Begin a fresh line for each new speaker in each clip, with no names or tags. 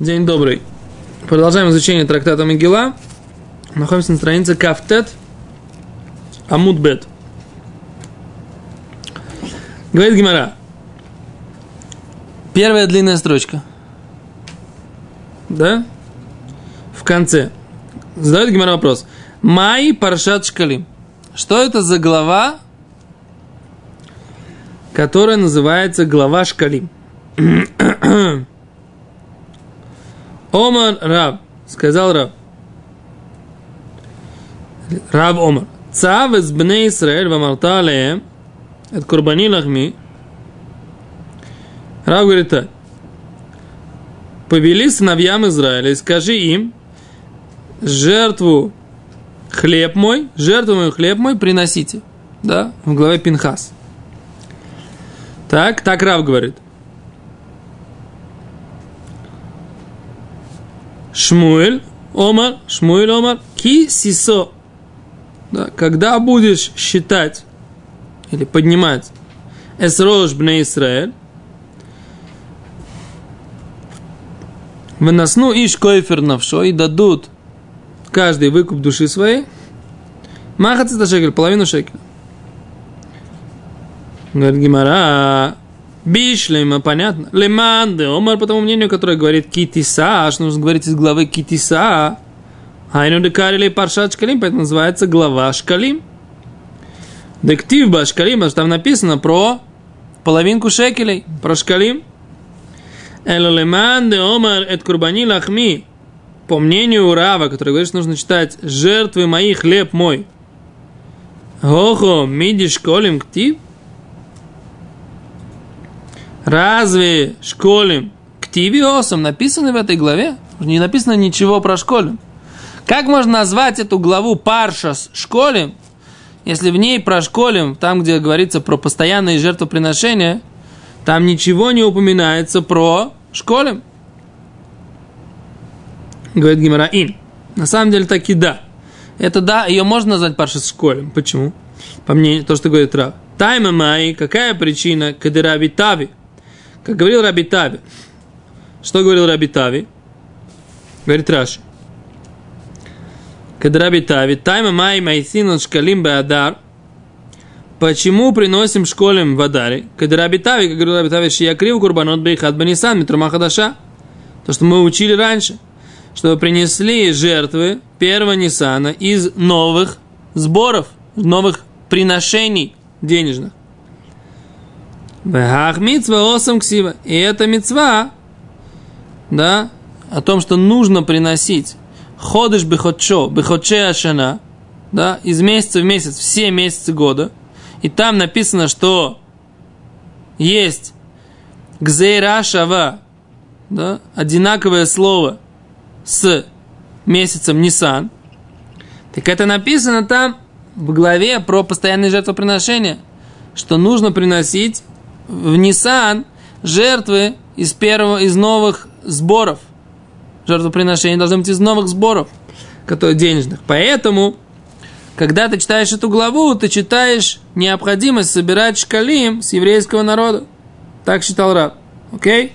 День добрый. Продолжаем изучение трактата Мегила. Находимся на странице Кафтет Амудбет. Говорит Гимара. Первая длинная строчка. Да? В конце. Задает Гимара вопрос. Май Паршат Шкалим. Что это за глава, которая называется глава Шкалим? Омар Раб, сказал Раб. Раб Омар. Цав из бней Исраэль вамарта алеем, от курбани лахми. Раб говорит так. Повели сыновьям Израиля и скажи им, жертву хлеб мой, жертву мою хлеб мой приносите. Да, в главе Пинхас. Так, так Рав говорит. Шмуэль, Омар, Шмуэль, Омар, ки сисо. Да, когда будешь считать или поднимать Эсрош бне Исраэль, Выносну иш койфер навшо и дадут каждый выкуп души своей. Махаться шекель, половину шекеля. Говорит Гимара, Бишлема, понятно. Леманде, Омар, по тому мнению, которое говорит Китиса, аж нужно говорить из главы Китиса. Айну декарили паршат шкалим, поэтому называется глава шкалим. Дективба шкалим, потому что там написано про половинку шекелей, про шкалим. Элолеманде, Омар, эт курбани лахми. По мнению Урава, который говорит, что нужно читать жертвы мои, хлеб мой. Охо, миди школим ктив. Разве школим ктивиосом написано в этой главе? Не написано ничего про школим. Как можно назвать эту главу Паршас школим, если в ней про школим, там, где говорится про постоянные жертвоприношения, там ничего не упоминается про школим? Говорит Гимара Ин. На самом деле таки да. Это да, ее можно назвать Паршас школем. Почему? По мне, то, что говорит Рав. Тайма Май, какая причина? Кадираби Тави. Как говорил Раби Тави. Что говорил Раби Тави? Говорит Раши. Когда Раби Тави, тайма май майсин шкалим беадар, Почему приносим школем в Адаре? Когда Раби Тави, как говорил Раби Тави, шиякрив курбанот бейхат банисан, митрума хадаша. То, что мы учили раньше. Чтобы принесли жертвы первого Нисана из новых сборов, новых приношений денежных. Вехах митцва осам ксива. И это мецва, да, о том, что нужно приносить ходыш бехотчо, бехотче ашана, да, из месяца в месяц, все месяцы года. И там написано, что есть гзейра шава, да, одинаковое слово с месяцем Нисан. Так это написано там в главе про постоянные жертвоприношения, что нужно приносить в Нисан жертвы из первого, из новых сборов. Жертвоприношения должны быть из новых сборов, которые денежных. Поэтому, когда ты читаешь эту главу, ты читаешь необходимость собирать шкалим с еврейского народа. Так считал Раб. Окей?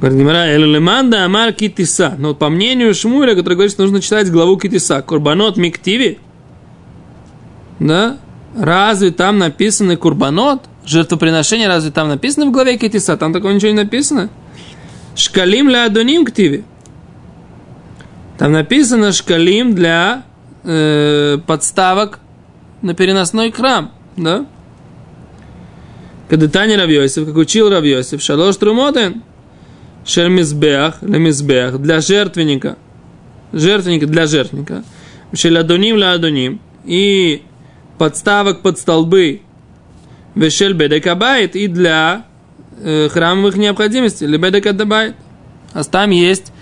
Говорит Гимара, Элеманда Амар Китиса. Но по мнению Шмуля, который говорит, что нужно читать главу Китиса, Курбанот Миктиви, да, Разве там написаны курбанот? Жертвоприношение разве там написано в главе Кетиса? Там такого ничего не написано. Шкалим для Адоним ктиви. Там написано шкалим для э, подставок на переносной храм. Да? Когда Таня Равьосиф, как учил Равьосиф, шалош трумотен, шермизбех, лемизбех, для жертвенника, жертвенника для жертвенника, шеладоним ла адоним, и подставок под столбы вешель бедекабайт и для э, храмовых необходимостей, или бедекадабайт. А там есть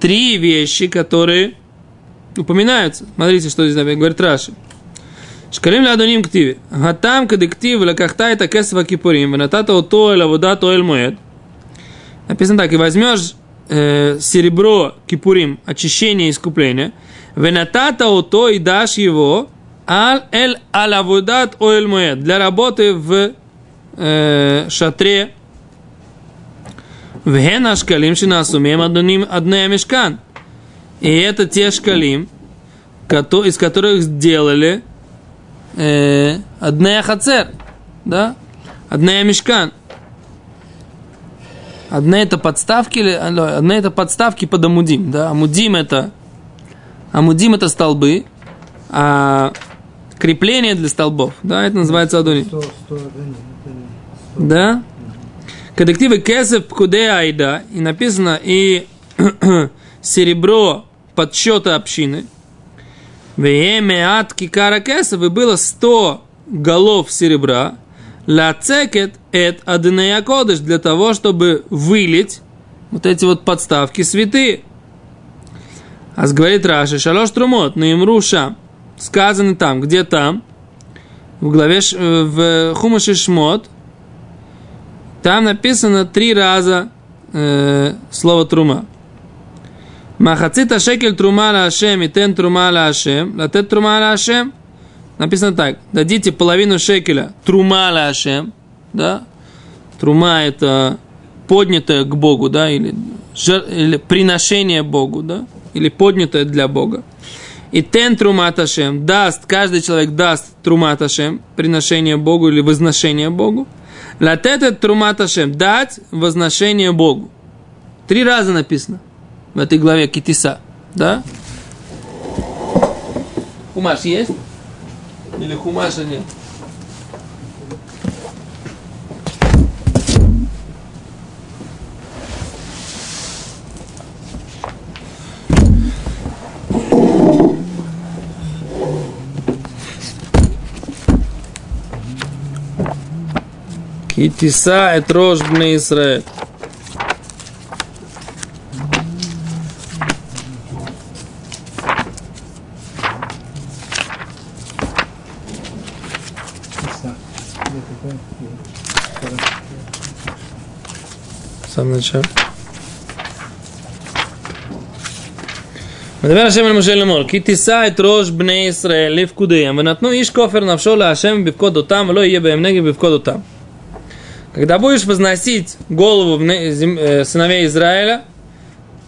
три вещи, которые упоминаются. Смотрите, что здесь говорит Раши. Шкалим ладоним ктиве. Гатам кадектив лакахта это кесва кипурим. Венатата ото эла вода то эль моед. Написано так. И возьмешь э, серебро кипурим, очищение и искупление. Венатата ото и дашь его Аль эль алавудат моед. Для работы в э, шатре Вген ашкалим шинасумем адоним аднея мешкан. И это те шкалим, из которых сделали э, одна хацер, да, одна мешкан. Одна это подставки, одна это подставки под амудим, да, амудим это, амудим это столбы, а крепление для столбов, да, это называется адоним. Да? Коллективы кесев пкуде айда, и написано и серебро подсчета общины – Веемеат кикара кесов, и было 100 голов серебра, лацекет эт адынея кодыш, для того, чтобы вылить вот эти вот подставки святые. А говорит Раши, шалош трумот, на имру шам. Сказано там, где там, в главе, в Хумаши Шмот, там написано три раза э, слово трума. Махацита шекель трума ла Ашем и тен трума ла Ашем. Латет трума ла Ашем. Написано так. Дадите половину шекеля трума ла Ашем. Да? Трума это поднятое к Богу, да, или, жер, или приношение Богу, да, или поднятое для Бога. И тен трумат Ашем даст, каждый человек даст трумат Ашем, приношение Богу или возношение Богу. Латет трумат Ашем, дать возношение Богу. Три раза написано в этой главе Китиса. Да? Хумаш есть? Или хумаша нет? И тиса это рож Израиль. самом начале. מדבר השם אל משה לאמור, כי תישא את ראש בני ישראל לפקודיהם, ונתנו איש כופר נפשו להשם בפקוד אותם, ולא יהיה בהם נגב בפקוד אותם. Когда будешь возносить голову сыновей Израиля,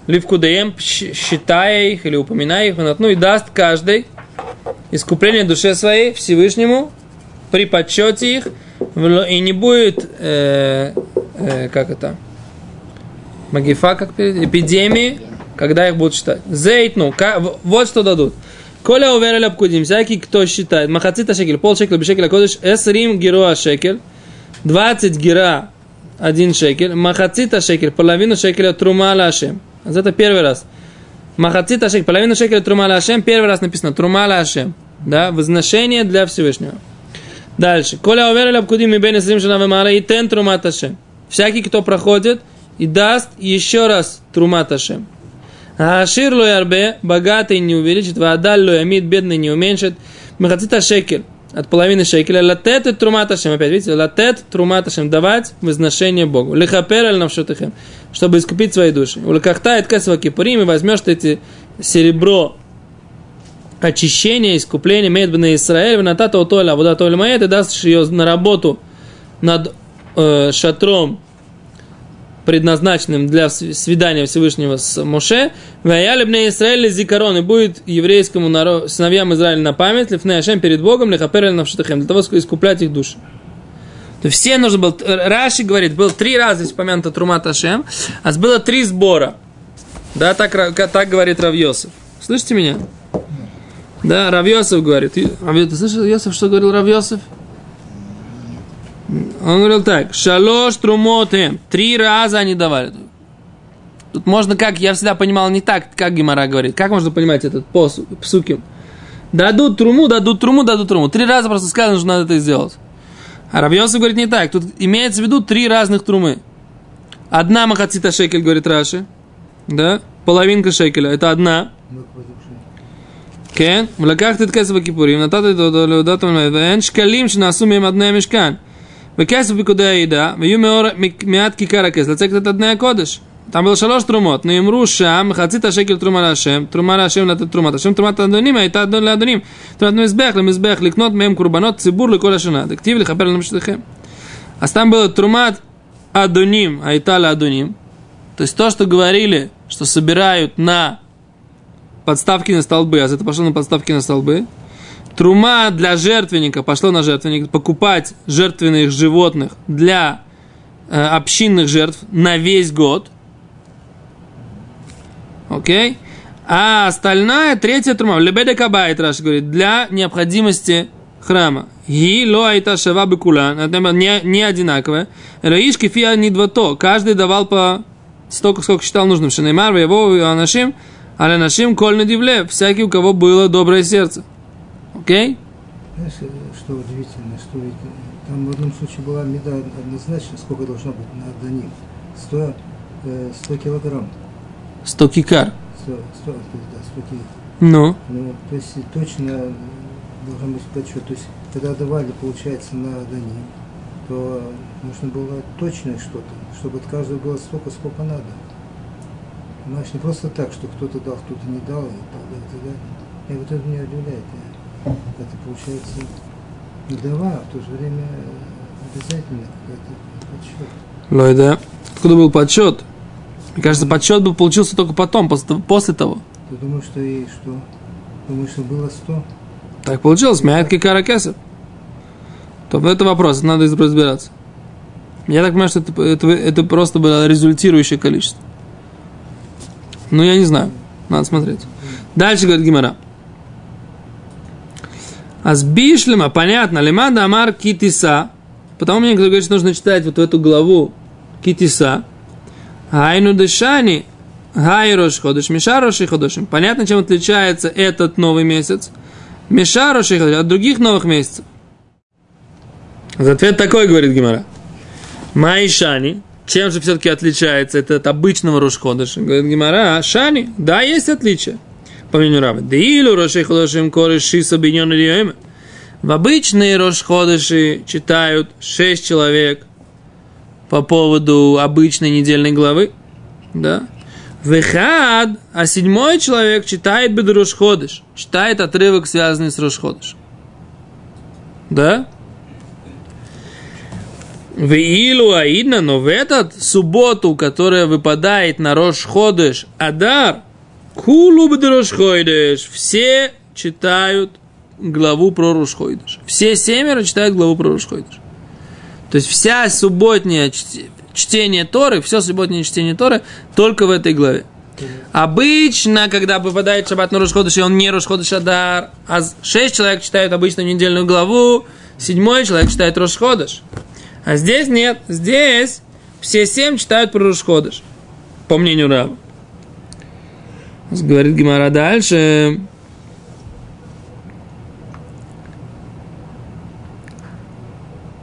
Ливкудеем, считая их или упоминая их, ну и даст каждый искупление душе своей Всевышнему при подсчете их, и не будет, э, э, как это, Магифа, как эпидемии, когда их будут считать. Зейтну, вот что дадут. Коля уверили обкудим, всякий, кто считает, махацита шекель, пол шекеля, бешекеля кодыш, эсрим героа шекель, 20 гера, один шекель, махацита шекель, половину шекеля трума лашем. Это первый раз. Махацита шекель, половину шекеля трума лашем, первый раз написано трума лашем. Да, возношение для Всевышнего. Дальше. Коля уверили обкудим, и бен эсрим шана и тен трума Всякий, кто проходит, и даст еще раз Трумат Ашем. А Ашир ло ярбе, богатый не увеличит, ваадаль ло ямид, бедный не уменьшит. Махацита шекель, от половины шекеля, латет и трумат Ашем, опять видите, латет трумат Ашем, давать возношение Богу. Лихапер аль навшотыхем, чтобы искупить свои души. У лакахта и ткасова кипурим, и возьмешь эти серебро очищения, искупления, мед на Израиль, на тата утоля, вода толя моя, ты даст ее на работу над э, шатром предназначенным для свидания Всевышнего с Моше, Ваялебне Израиль Зикарон, и будет еврейскому народу, сыновьям Израиля на память, Лифне Ашем перед Богом, Лехаперель Навшатахем, для того, чтобы искуплять их души. То все нужно было, Раши говорит, было три раза упомянуто Трумат Ашем, а было три сбора. Да, так, так говорит Равьосов. Слышите меня? Да, Равьосов говорит. Ты слышал, Йосиф, что говорил Равьосов? Он говорил так, шалош трумотем, три раза они давали. Тут можно как, я всегда понимал не так, как Гимара говорит. Как можно понимать этот посу, псуки? Дадут труму, дадут труму, дадут труму. Три раза просто сказано, что надо это сделать. А Равьосов говорит не так. Тут имеется в виду три разных трумы. Одна махацита шекель, говорит Раши. Да? Половинка шекеля. Это одна. כן, ולקחת את כסף הכיפורים, נתת אותו להודות ואין שקלים שנעשו מהם עד בני המשכן. Векесов бикуда еда, вьюмеор мят кикаракес, лацек это одна кодыш. Там было шалош трумот, но им рушам, хацита шекер трума рашем, трума рашем на этот трумат, ашем трумат адоним, а это адон ладоним. Трумат мизбех, мизбех, ликнот мем курбанот, цибур ликола шана, дектив лихапер ламштахем. А там было трумат адоним, а это ладоним. То есть то, что говорили, что собирают на подставки на столбы, а за это пошло на подставки на столбы, Трума для жертвенника пошло на жертвенник. Покупать жертвенных животных для э, общинных жертв на весь год. Окей? А остальная, третья трума, лебеда кабайт, Раш говорит, для необходимости храма. Ги ло айта шава бекулан, это не, не одинаковое. Раишки фиа не два то, каждый давал по столько, сколько считал нужным. Шанеймар, его, анашим, а нашим коль дивле, всякий, у кого было доброе сердце. Окей?
Знаешь, э, что удивительно, что ведь э, там в одном случае была меда однозначно, сколько должно быть на даним. 100, 100 килограмм.
100 кикар.
100, 100, да, 100 килограмм.
Ну.
Ну, то есть точно должен быть подсчет. То есть, когда давали, получается, на Даним, то нужно было точное что-то, чтобы от каждого было столько, сколько надо. Понимаешь, не просто так, что кто-то дал, кто-то не дал, и так далее, и так далее. И вот это меня удивляет. Это получается не дава, а в то же время обязательно какой-то подсчет.
Ну да. Откуда был подсчет? Мне кажется, подсчет бы получился только потом, после, после того.
Ты думаешь, что и что? Думаешь, что было 100?
Так получилось, мяет кикара кесов. То это вопрос, надо разбираться. Я так понимаю, что это, это, это просто было результирующее количество. Ну, я не знаю. Надо смотреть. Дальше говорит Гимара. А с бишлема, понятно, лимада амар китиса. Потому мне кто говорит, что нужно читать вот эту главу китиса. Айну дышани, гайрош ходыш, мишароши ходышим. Понятно, чем отличается этот новый месяц. Мишароши ходыш от других новых месяцев. Ответ такой, говорит Гимара. Майшани, чем же все-таки отличается это от обычного Рошходыша? Говорит Гимара, Шани, да, есть отличие. По мнению Раба. Дилу Рошей Ходышим Коры Шиса Биньон или В обычные Рошходыши читают шесть человек по поводу обычной недельной главы. Да. Вехад, а седьмой человек читает Бедрошходыш, читает отрывок, связанный с Рошходыш. Да? В Илу Аидна, но в этот субботу, которая выпадает на Рош Ходыш, Адар, Кулу Рош Ходыш, все читают главу про Рош Ходыш. Все семеро читают главу про Рош Ходыш. То есть вся субботняя чтение Торы, все субботнее чтение Торы только в этой главе. Обычно, когда попадает шаббат на Рошходыш, и он не Рошходыш Адар, а шесть человек читают обычно недельную главу, седьмой человек читает Рошходыш. А здесь нет. Здесь все семь читают про Рушходыш. По мнению Раба. Говорит Гимара дальше.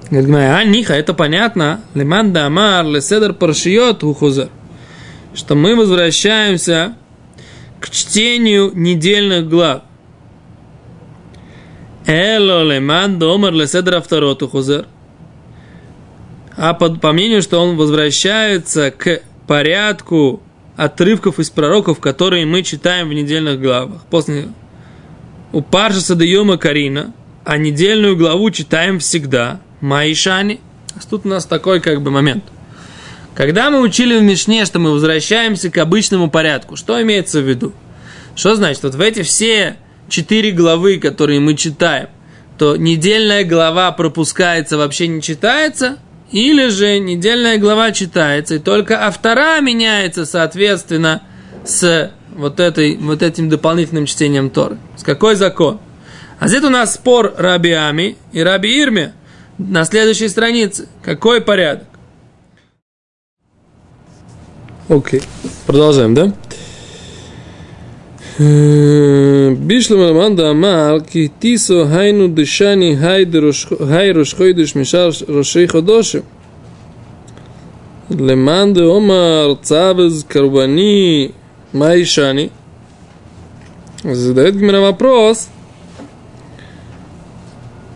Говорит Гимара, а Ниха, это понятно. Леман да амар, леседер паршиот ухузер. Что мы возвращаемся к чтению недельных глав. Эло леман домар леседер авторот ухузер а по, по мнению, что он возвращается к порядку отрывков из пророков, которые мы читаем в недельных главах. После у Паршаса Дейома Карина, а недельную главу читаем всегда. Маишани. Тут у нас такой как бы момент. Когда мы учили в Мишне, что мы возвращаемся к обычному порядку, что имеется в виду? Что значит? Вот в эти все четыре главы, которые мы читаем, то недельная глава пропускается, вообще не читается, или же недельная глава читается, и только автора меняется, соответственно, с вот, этой, вот этим дополнительным чтением Торы. С какой закон? А здесь у нас спор Раби Ами и Раби Ирме на следующей странице. Какой порядок? Окей, okay. продолжаем, да? Ммм, Бишлам Раманда Амар, Китисо хайну дышани хай рошхойдыш мишар рошей ходоши. Леманде Омар Цавез Карбани Майшани. Задает Гмера вопрос.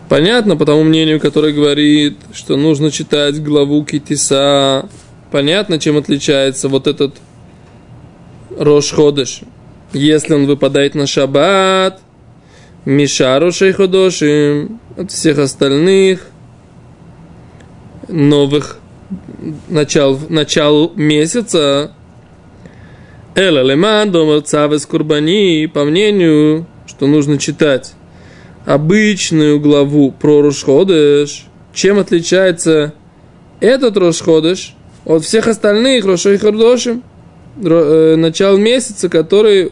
Понятно по тому мнению, которое говорит, что нужно читать главу Китиса. Понятно, чем отличается вот этот Рошходыш если он выпадает на шаббат, Мишару Шейходошим от всех остальных новых начал, начал месяца, Эла леман домар цавес курбани, по мнению, что нужно читать обычную главу про Рошходыш, чем отличается этот Рошходыш от всех остальных Рошой Хардошим, э, начал месяца, которые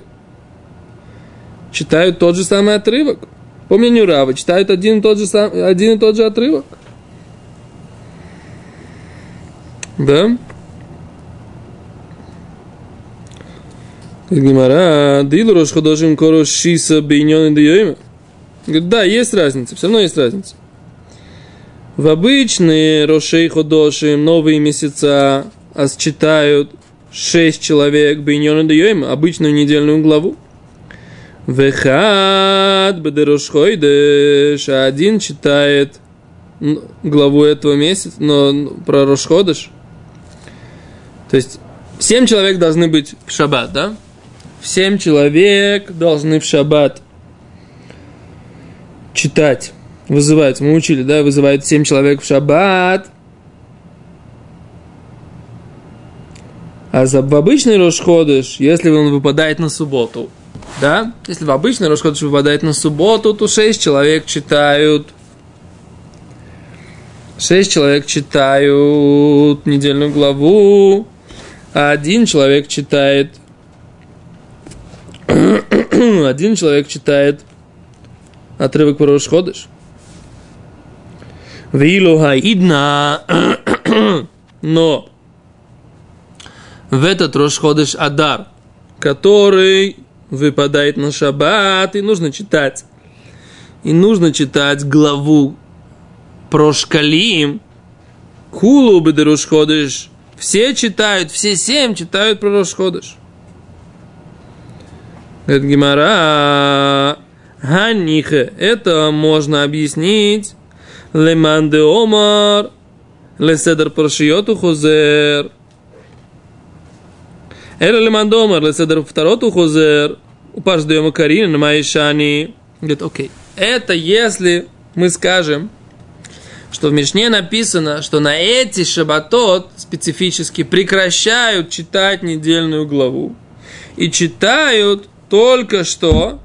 читают тот же самый отрывок. По мнению Рава, читают один и тот же, сам, один и тот же отрывок. Да? Гимара, дилу рош ходошим коро шиса бейнён и Говорит, да, есть разница, все равно есть разница. В обычные рошей ходошим новые месяца а читают шесть человек бейнён и обычную недельную главу. Вехад бедерошхойдеш, а один читает главу этого месяца, но про Рошходыш. То есть, семь человек должны быть в шаббат, да? Семь человек должны в шаббат читать. Вызывать, мы учили, да, вызывает семь человек в шаббат. А за в обычный Рошходыш, если он выпадает на субботу, да, если в обычный Рошходыш выпадает на субботу, то шесть человек читают. Шесть человек читают недельную главу, а один человек читает один человек читает отрывок про Рошходыш. Вилу хаидна, но в этот Рошходыш Адар, который выпадает на шаббат, и нужно читать. И нужно читать главу про Шкалим, Кулу Бедерушходыш. Все читают, все семь читают про Рошходыш. Это Гимара. Ганихе. Это можно объяснить. Леман де Омар. Леседер Паршиоту Хозер. Эра леман де Омар. Леседер Второту Хозер. Упаш даема Карин на Майшани. Говорит, окей. Это если мы скажем, что в Мишне написано, что на эти шабатот специфически прекращают читать недельную главу. И читают только что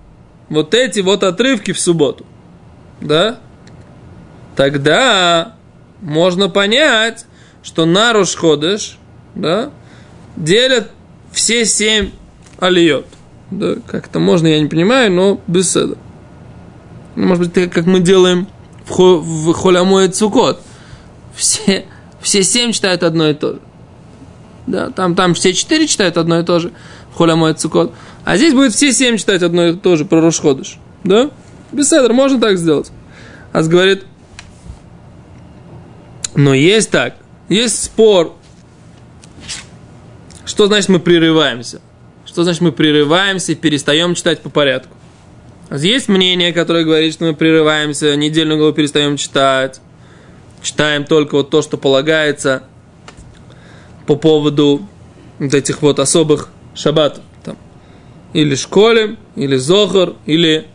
вот эти вот отрывки в субботу. Да? Тогда можно понять, что на Рошходыш, да, делят все семь алиот. Да, как-то можно, я не понимаю, но без седа. Ну, может быть, как мы делаем в, хо, в Холямое Цукот. Все, все семь читают одно и то же. Да, там, там все четыре читают одно и то же в Холямое Цукот. А здесь будет все семь читать одно и то же про Рошходыш. Да? Беседр, можно так сделать. Ас говорит, но есть так, есть спор. Что значит мы прерываемся? Что значит мы прерываемся перестаем читать по порядку? Есть мнение, которое говорит, что мы прерываемся, недельную главу перестаем читать, читаем только вот то, что полагается по поводу вот этих вот особых шаббатов или школе, или зохар, или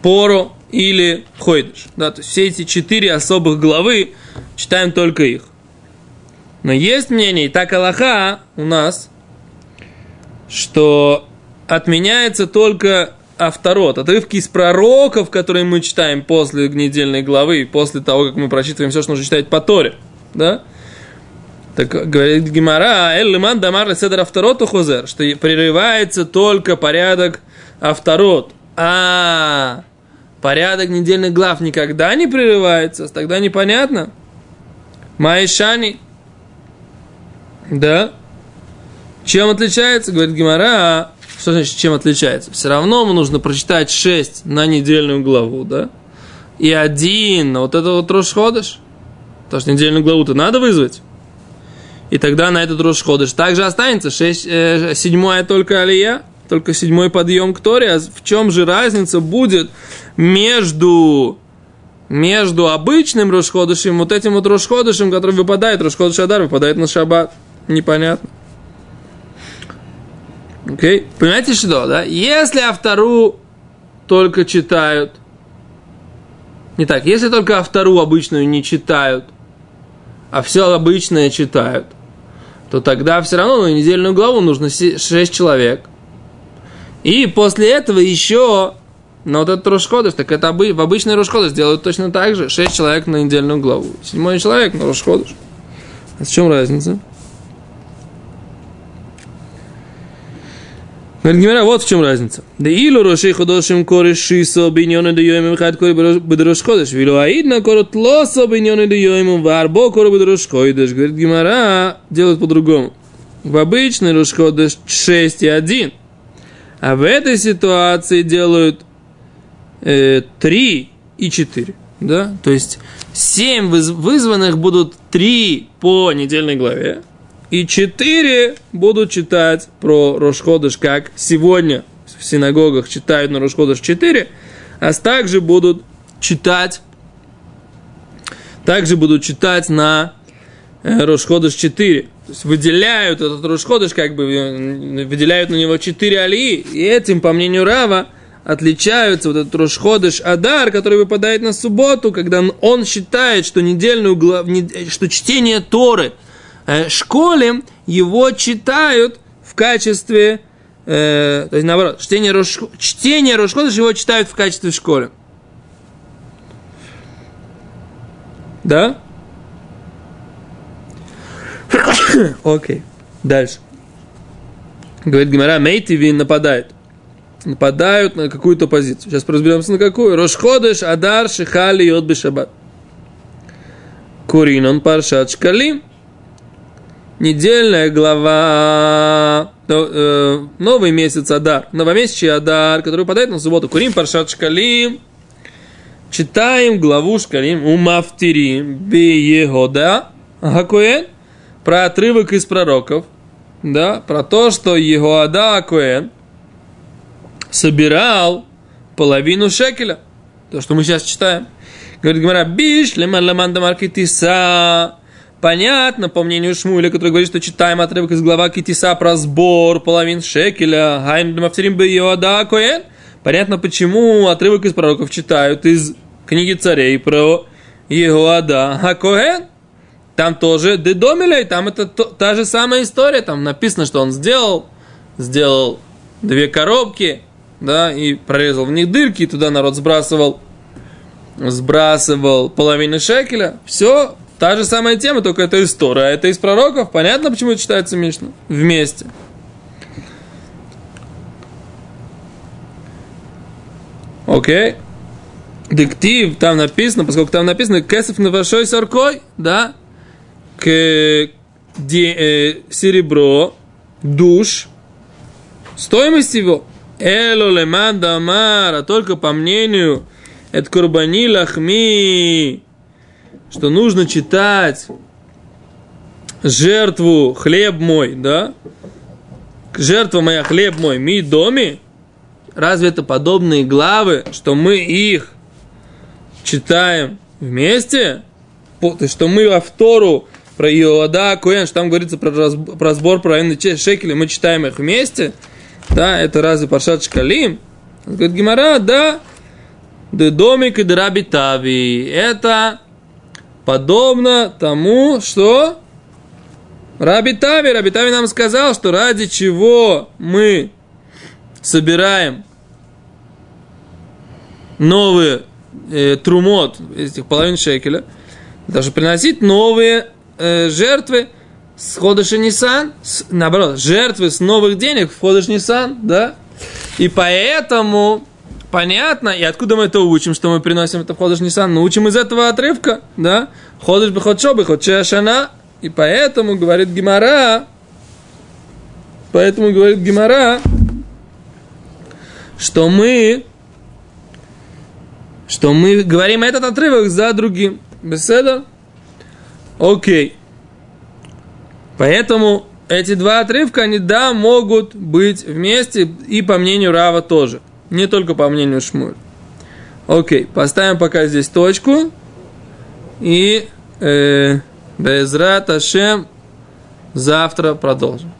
поро, или хойдыш. Да, то есть все эти четыре особых главы читаем только их. Но есть мнение, и так Аллаха у нас, что отменяется только авторот, отрывки из пророков, которые мы читаем после недельной главы, после того, как мы прочитываем все, что нужно читать по Торе. Да? Так говорит Гимара, Эллиман Дамар Седер Авторот Хозер, что прерывается только порядок Авторот. А, порядок недельных глав никогда не прерывается, тогда непонятно. Майшани. Да? Чем отличается, говорит Гимара, что значит, чем отличается? Все равно нужно прочитать 6 на недельную главу, да? И один вот это вот Рошходыш. Потому что недельную главу-то надо вызвать и тогда на этот Рош Ходыш также останется шесть, э, седьмая только Алия, только седьмой подъем к Торе. А в чем же разница будет между, между обычным Рошходышем, вот этим вот Рошходышем, который выпадает, Рошходыш Адар выпадает на Шаббат? Непонятно. Okay. Понимаете, что, да? Если автору только читают, не так, если только автору обычную не читают, а все обычное читают, то тогда все равно на недельную главу нужно 6 человек. И после этого еще на вот этот Рошходыш, так это в обычный Рошходыш делают точно так же. 6 человек на недельную главу. Седьмой человек на Рошходыш. А в чем разница? Говорит Гимера, вот в чем разница. Да илу рошей ходошим кореш шисо биньоны да йоим хад кори бедрош ходеш. Вилу аидна корот лосо биньоны да йоим варбо кори бедрош ходеш. Говорит Гимера, делают по-другому. В обычный Рошходыш 6 и 1. А в этой ситуации делают э, 3 и 4. Да? То есть 7 вызванных будут 3 по недельной главе, и четыре будут читать про Рошходыш, как сегодня в синагогах читают на Рошходыш 4, а также будут читать, также будут читать на э, Рошходыш 4. То есть выделяют этот Рошходыш, как бы э, выделяют на него 4 алии, и этим, по мнению Рава, отличаются вот этот Рошходыш Адар, который выпадает на субботу, когда он считает, что недельную глав... что чтение Торы – школе его читают в качестве, э, то есть наоборот, чтение, Рош, чтение Рошходыш его читают в качестве школы. Да? Окей. Дальше. Говорит Гимара, Мейтиви нападает. Нападают на какую-то позицию. Сейчас разберемся на какую. Рошходыш, Адар, Шихали, Йод, Бешабат. Куринон, Паршат, Шкалим недельная глава, э, новый месяц Адар, новомесячный Адар, который выпадает на субботу. Курим Паршат Шкалим. Читаем главу Шкалим Умафтирим Биегода Хакуэн про отрывок из пророков, да, про то, что Егоада Акуэн собирал половину шекеля. То, что мы сейчас читаем. Говорит Гмара, биш леман ламан дамаркитиса Понятно, по мнению Шмуля, который говорит, что читаем отрывок из глава Китиса про сбор половин шекеля, Понятно, почему отрывок из пророков читают из книги царей про Иоада Хакоэн. Там тоже Дедомилей, там это то, та же самая история, там написано, что он сделал, сделал две коробки, да, и прорезал в них дырки, и туда народ сбрасывал, сбрасывал половину шекеля. Все, Та же самая тема, только это из Тора, а это из пророков. Понятно, почему это читается Мишна? Вместе. Окей. Диктив, там написано, поскольку там написано кесов на большой соркой, да, к де, э, серебро, душ, стоимость его, эло леман дамара, только по мнению, это курбани лахми, что нужно читать жертву хлеб мой, да? Жертва моя хлеб мой, ми доме. Разве это подобные главы, что мы их читаем вместе? Что мы во втору про Иоада Коэн, что там говорится про, разбор, про сбор правильной шекели, мы читаем их вместе, да, это разве Паршат Шкалим? Говорит Гимара, да, да домик и драбитави, это подобно тому, что Раби Тави, Раби Тави нам сказал, что ради чего мы собираем новые э, трумот, этих половин шекеля, даже приносить новые э, жертвы с Ходыша Нисан, наоборот, жертвы с новых денег в Ходыш Нисан, да, и поэтому понятно, и откуда мы это учим, что мы приносим это в Ходыш Нисан? Мы учим из этого отрывка, да? Ходыш бы хоть бы хоть шана. И поэтому говорит Гимара, поэтому говорит Гимара, что мы, что мы говорим этот отрывок за другим. Беседа? Окей. Поэтому эти два отрывка, они, да, могут быть вместе, и по мнению Рава тоже. Не только по мнению Шмуль. Окей, поставим пока здесь точку. И э, Безрат Ашем завтра продолжим.